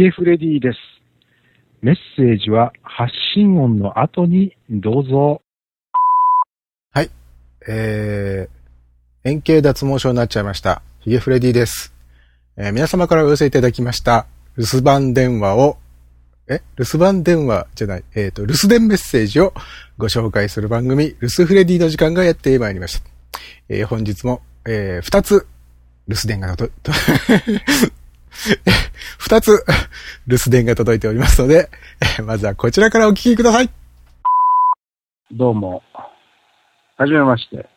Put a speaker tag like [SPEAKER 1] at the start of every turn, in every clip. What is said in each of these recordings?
[SPEAKER 1] ゲフレディです。メッセージは発信音の後にどうぞ。
[SPEAKER 2] はい。えー、円形脱毛症になっちゃいました。ヒゲフレディです。えー皆様からお寄せいただきました、留守番電話を、え？留守番電話じゃない、えっ、と、留守電メッセージをご紹介する番組、留守フレディの時間がやってまいりました。えー本日も、えー二つ、留守電がと、と二つ、留守電が届いておりますので、まずはこちらからお聞きください。
[SPEAKER 3] どうも。はじめまして。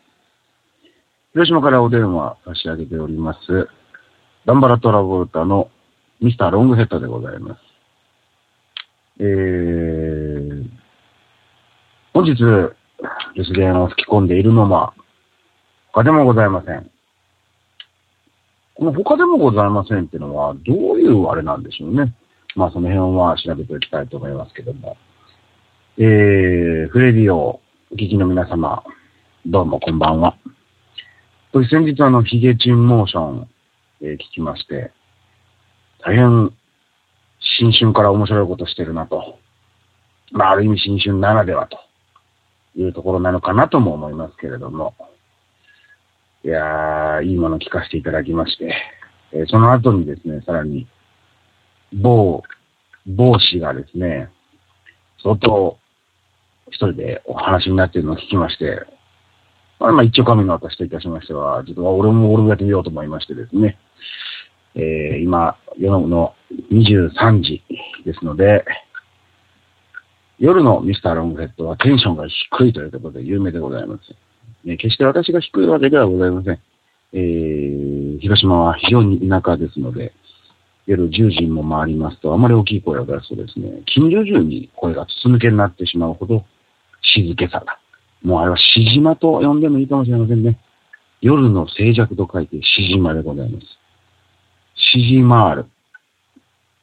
[SPEAKER 3] 広島からお電話差し上げております。ダンバラトラボルタのミスターロングヘッドでございます。えー、本日、留守電を吹き込んでいるのは、他でもございません。この他でもございませんっていうのは、どういうあれなんでしょうね。まあその辺は調べておきたいと思いますけども。えー、フレディをお聞きの皆様、どうもこんばんは。先日あの、ヒゲチンモーション、えー聞きまして、大変、新春から面白いことしてるなと。まあ、ある意味新春ならではというところなのかなとも思いますけれども。いやー、いいもの聞かせていただきまして、えーその後にですね、さらに、某、某氏がですね、相当、一人でお話になっているのを聞きまして、まあ、まあ一応神の私といたしましては、ちょっと俺も俺もやってみようと思いましてですね、えー今、夜の23時ですので、夜のミスターロングヘッドはテンションが低いということで有名でございます。ね、決して私が低いわけではございません。えー、広島は非常に田舎ですので、夜10時も回りますと、あまり大きい声を出すとですね、近所中に声が筒抜けになってしまうほど静けさが。もうあれはしじまと呼んでもいいかもしれませんね。夜の静寂と書いてしじまでございます。しじまーる。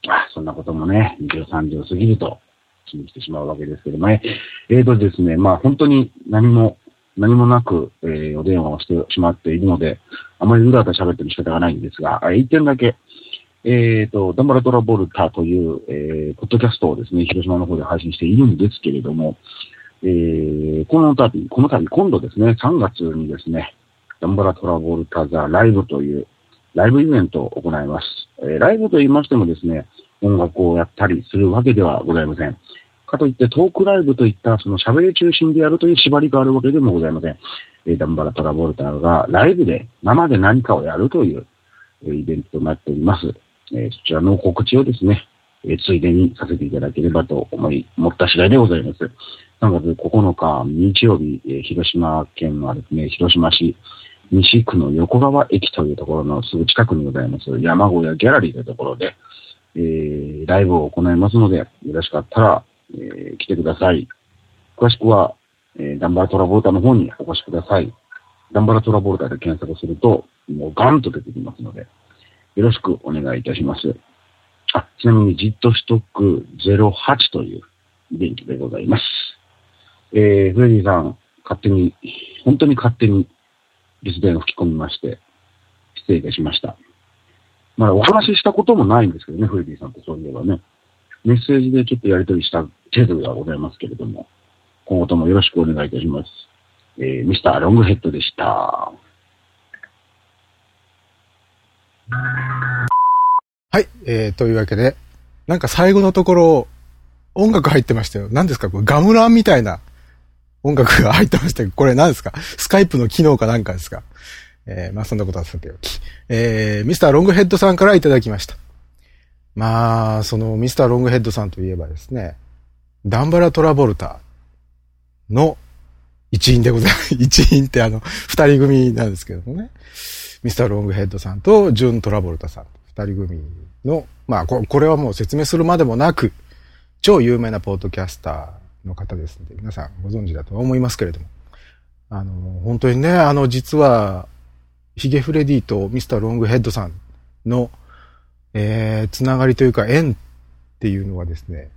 [SPEAKER 3] あ、そんなこともね、23時を過ぎると気にしてしまうわけですけどもね。えーとですね、まあ本当に何も、何もなく、えーお電話をしてしまっているので、あまりうだうだ喋ってる仕方がないんですが、一点だけ、えーと、ダンバラトラボルタという、えー、ポッドキャストをですね、広島の方で配信しているんですけれども、えー、この度、この度、今度ですね、3月にですね、ダンバラトラボルタザライブというライブイベントを行います。えーライブと言いましてもですね、音楽をやったりするわけではございません。かといってトークライブといったその喋り中心でやるという縛りがあるわけでもございません。えーダンバラトラボルタがライブで生で何かをやるという、えーイベントとなっております。えーそちらの告知をですね、えついでにさせていただければと思い、思った次第でございます。3月9日日曜日、え広島県はですね、広島市西区の横川駅というところのすぐ近くにございます山小屋ギャラリーというところで、えーライブを行いますので、よろしかったら、えー来てください。詳しくは、えーダンバラトラボルタの方にお越しください。ダンバラトラボルタで検索すると、もうガンと出てきますので、よろしくお願いいたします。あ、ちなみに、ジットストック08というイベントでございます。えー、フレディさん、勝手に、本当に勝手に、留守電を吹き込みまして、失礼いたしました。まあ、お話ししたこともないんですけどね、フレディさんとそういえばね。メッセージでちょっとやり取りした程度ではございますけれども、今後ともよろしくお願いいたします。えー、ミスターロングヘッドでした。
[SPEAKER 2] はい。えー、というわけで、なんか最後のところ、音楽入ってましたよ。何ですか？これガムランみたいな音楽が入ってましたけど、これ何ですか？スカイプの機能かなんかですか？えー、まあそんなことはさておき。えー、ミスターロングヘッドさんからいただきました。まあ、そのミスターロングヘッドさんといえばですね、ダンバラトラボルタの一員でございます。一員ってあの、二人組なんですけどもね。ミスターロングヘッドさんとジュン・トラボルタさん、二人組の、まあこ、これはもう説明するまでもなく、超有名なポッドキャスターの方ですので、皆さんご存知だとは思いますけれども。あの、本当にね、あの、実は、ヒゲフレディとミスターロングヘッドさんの、えー、つながりというか縁っていうのはですね、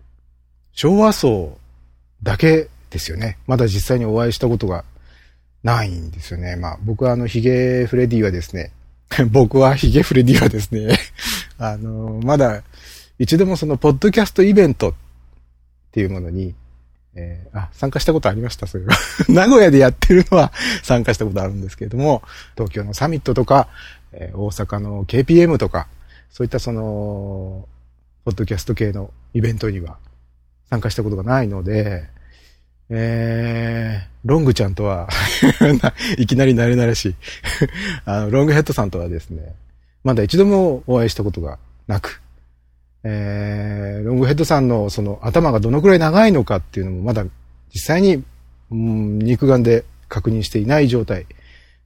[SPEAKER 2] 昭和層だけですよね。まだ実際にお会いしたことがないんですよね。まあ僕はあのヒゲフレディはですね、僕はヒゲフレディはですね、あの、まだ一度もその、ポッドキャストイベントっていうものに、えー、あ、参加したことありました、それは。名古屋でやってるのは参加したことあるんですけれども、東京のサミットとか、えー、大阪の KPM とか、そういったその、ポッドキャスト系のイベントには参加したことがないので、えー、ロングちゃんとは いきなり慣れ慣れしい あの、ロングヘッドさんとはですね、まだ一度もお会いしたことがなく、えー、ロングヘッドさんのその頭がどのくらい長いのかっていうのもまだ実際に、うん、肉眼で確認していない状態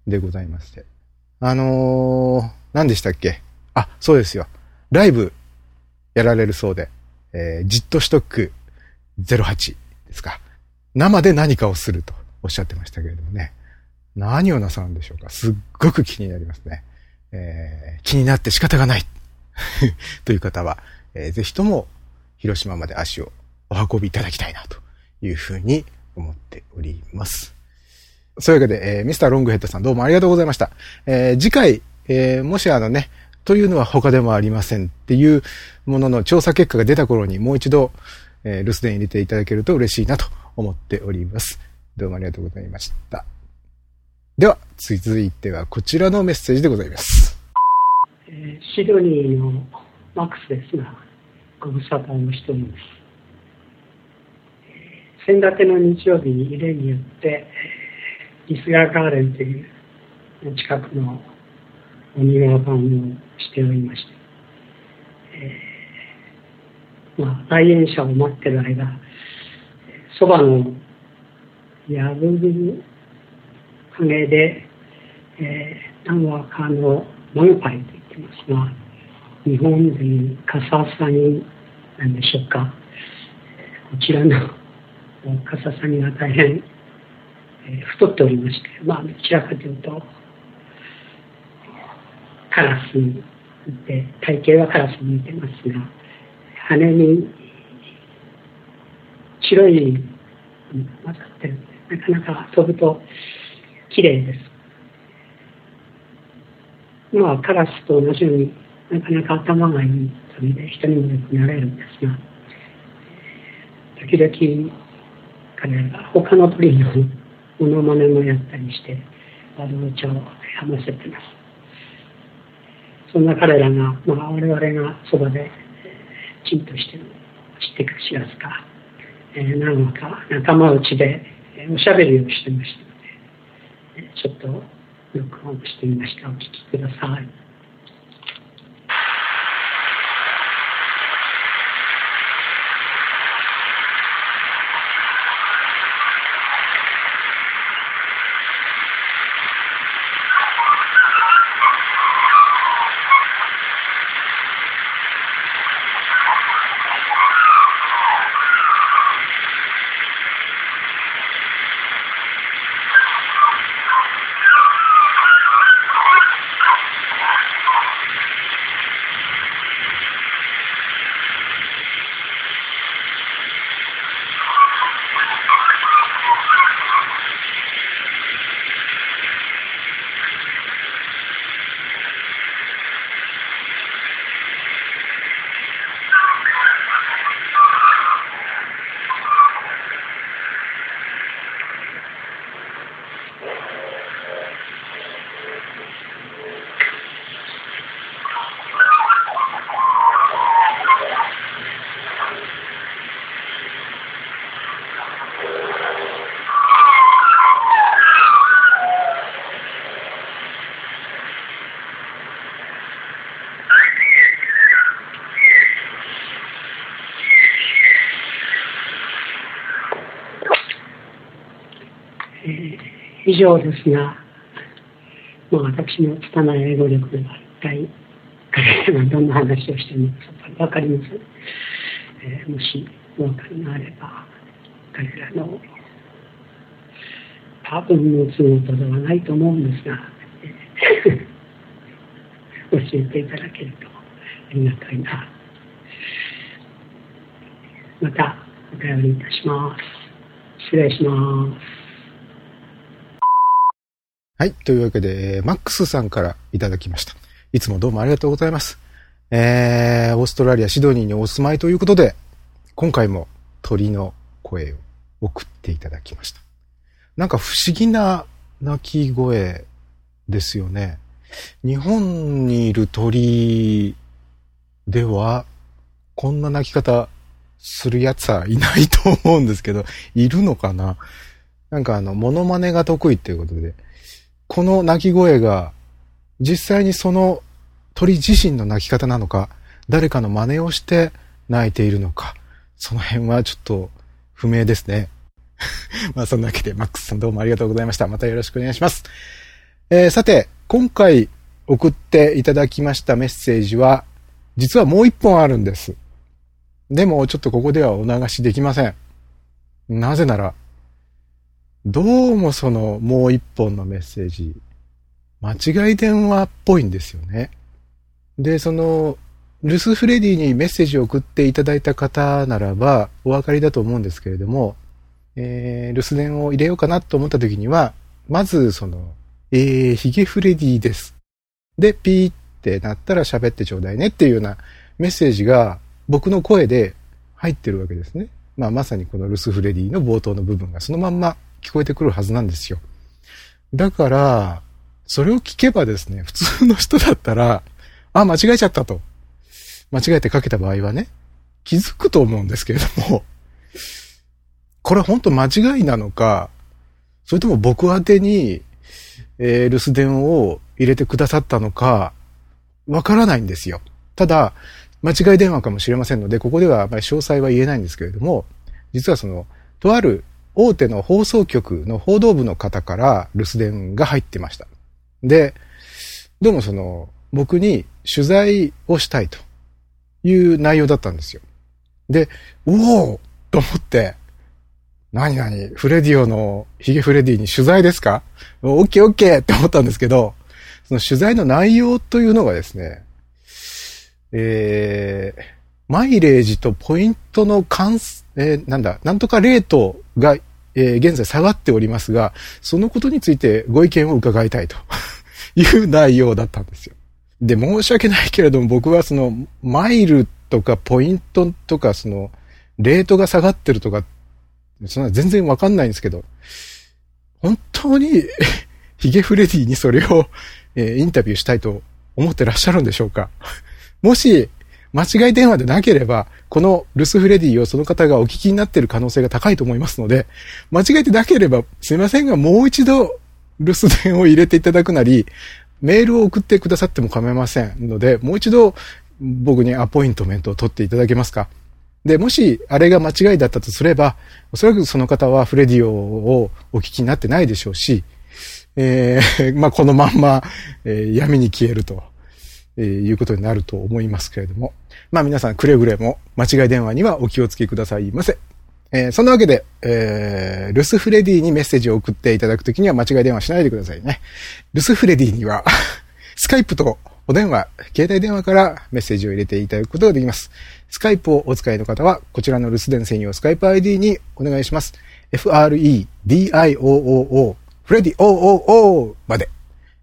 [SPEAKER 2] でございまして。あのー、何でしたっけ？あ、そうですよ。ライブやられるそうで、えー、ジットシトック08ですか。生で何かをするとおっしゃってましたけれどもね。何をなさるんでしょうかすっごく気になりますね。えー、気になって仕方がない という方は、えー、ぜひとも広島まで足をお運びいただきたいなというふうに思っております。そういうわけで、えー、ミスターロングヘッドさんどうもありがとうございました。えー、次回、えー、もしあのね、というのは他でもありませんっていうものの調査結果が出た頃にもう一度、えー、留守電入れていただけると嬉しいなと思っております。どうもありがとうございました。では、続いてはこちらのメッセージでございます。
[SPEAKER 4] えー、シドニーのマックスですが、ご無沙汰をしております。先立ての日曜日に例によって、リスガーガーデンという近くのお庭番をしておりまして、えー、まあ、来園者を待ってる間、そばのやぶる船で、えー、何話かのモンパイと言ってますが、日本人カササニなんでしょうか。こちらのカササニが大変、えー、太っておりまして、まあ、どちらかというと、カラスで、体型はカラスに似てますが、羽に白い混ざってるんで、なかなか飛ぶと綺麗です。まあ、カラスと同じようになかなか頭がいい鳥で人にもよくなれるんですが、時々彼らが他の鳥のモノマネもやったりして、悪口を話せてます。そんな彼らが、まあ、我々がそばで、ちんとして、知ってか知らずか、えー、何話か仲間内でおしゃべりをしてましたので、ちょっと録音してみました。お聞きください。以上ですが、まあ、私の拙い英語力では一体彼らがどんな話をしているのかさっぱり分かりません。えー、もしお分かりがあれば、彼らの多分の都合ではないと思うんですが、教えていただけるとありがたいな。またお便りいたします。失礼します。
[SPEAKER 2] はい。というわけで、マックスさんからいただきました。いつもどうもありがとうございます。えー、オーストラリア・シドニーにお住まいということで、今回も鳥の声を送っていただきました。なんか不思議な鳴き声ですよね。日本にいる鳥では、こんな鳴き方するやつはいないと思うんですけど、いるのかな？なんかあの、モノマネが得意っていうことで、この鳴き声が、実際にその鳥自身の鳴き方なのか、誰かの真似をして鳴いているのか、その辺はちょっと不明ですね。まあそんなわけで、マックスさんどうもありがとうございました。またよろしくお願いします。えー、さて、今回送っていただきましたメッセージは、実はもう一本あるんです。でもちょっとここではお流しできません。なぜなら、どうもそのもう一本のメッセージ、間違い電話っぽいんですよね。で、その、ルスフレディにメッセージを送っていただいた方ならば、お分かりだと思うんですけれども、えー、留守電を入れようかなと思った時には、まず、その、えー、ヒゲフレディです。で、ピーってなったら喋ってちょうだいねっていうようなメッセージが僕の声で入ってるわけですね。まあ、まさにこのルスフレディの冒頭の部分がそのまんま聞こえてくるはずなんですよ。だから、それを聞けばですね、普通の人だったら、あ、間違えちゃったと。間違えてかけた場合はね、気づくと思うんですけれども、これ本当間違いなのか、それとも僕宛てに、えー、留守電を入れてくださったのか、わからないんですよ。ただ、間違い電話かもしれませんので、ここではあまり詳細は言えないんですけれども、実はその、とある大手の放送局の報道部の方から留守電が入ってました。で、どうもその、僕に取材をしたいという内容だったんですよ。で、おおと思って、何何？フレディオのヒゲフレディに取材ですか？オッケーオッケーって思ったんですけど、その取材の内容というのがですね、えー、マイレージとポイントの関、えー、なんだ、なんとかレートが、えー、現在下がっておりますが、そのことについてご意見を伺いたいと いう内容だったんですよ。で、申し訳ないけれども僕はそのマイルとかポイントとかそのレートが下がってるとか、そんな全然わかんないんですけど、本当に ヒゲフレディにそれを、えー、インタビューしたいと思ってらっしゃるんでしょうか？もし、間違い電話でなければ、このルスフレディをその方がお聞きになっている可能性が高いと思いますので、間違えてなければ、すいませんが、もう一度留守電を入れていただくなり、メールを送ってくださっても構いませんので、もう一度僕にアポイントメントを取っていただけますか。で、もしあれが間違いだったとすれば、おそらくその方はフレディオをお聞きになってないでしょうし、えー、まあ、このまんま、えー、闇に消えると、えー、いうことになると思いますけれども。まあ、皆さんくれぐれも間違い電話にはお気をつけくださいませ。えー、そんなわけで、えー、ルスフレディにメッセージを送っていただくときには間違い電話しないでくださいね。ルスフレディには スカイプとお電話、携帯電話からメッセージを入れていただくことができます。スカイプをお使いの方は、こちらの留守電専用スカイプ ID にお願いします。f-r-e-d-i-o-o-o フレディ OOO まで。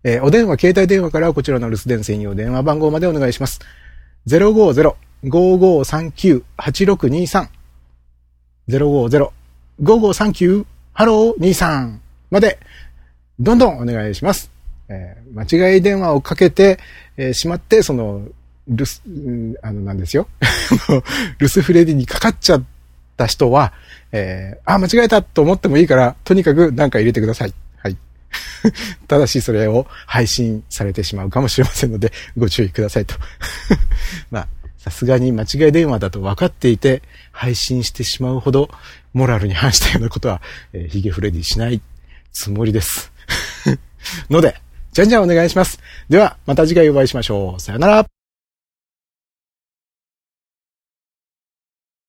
[SPEAKER 2] えー、お電話、携帯電話からこちらの留守電専用電話番号までお願いします。050-5539-8623 050-5539ハロー23まで、どんどんお願いします。えー、間違い電話をかけて、えー、しまって、その、留守、あの、なんですよ。留守フレディにかかっちゃった人は、えー、あ、間違えたと思ってもいいから、とにかく何か入れてくださ。い。ただしそれを配信されてしまうかもしれませんので、ご注意くださいと。まあ、さすがに間違い電話だと分かっていて、配信してしまうほど、モラルに反したようなことは、えー、ヒゲフレディしないつもりです。ので、じゃんじゃんお願いします。では、また次回お会いしましょう。さよなら。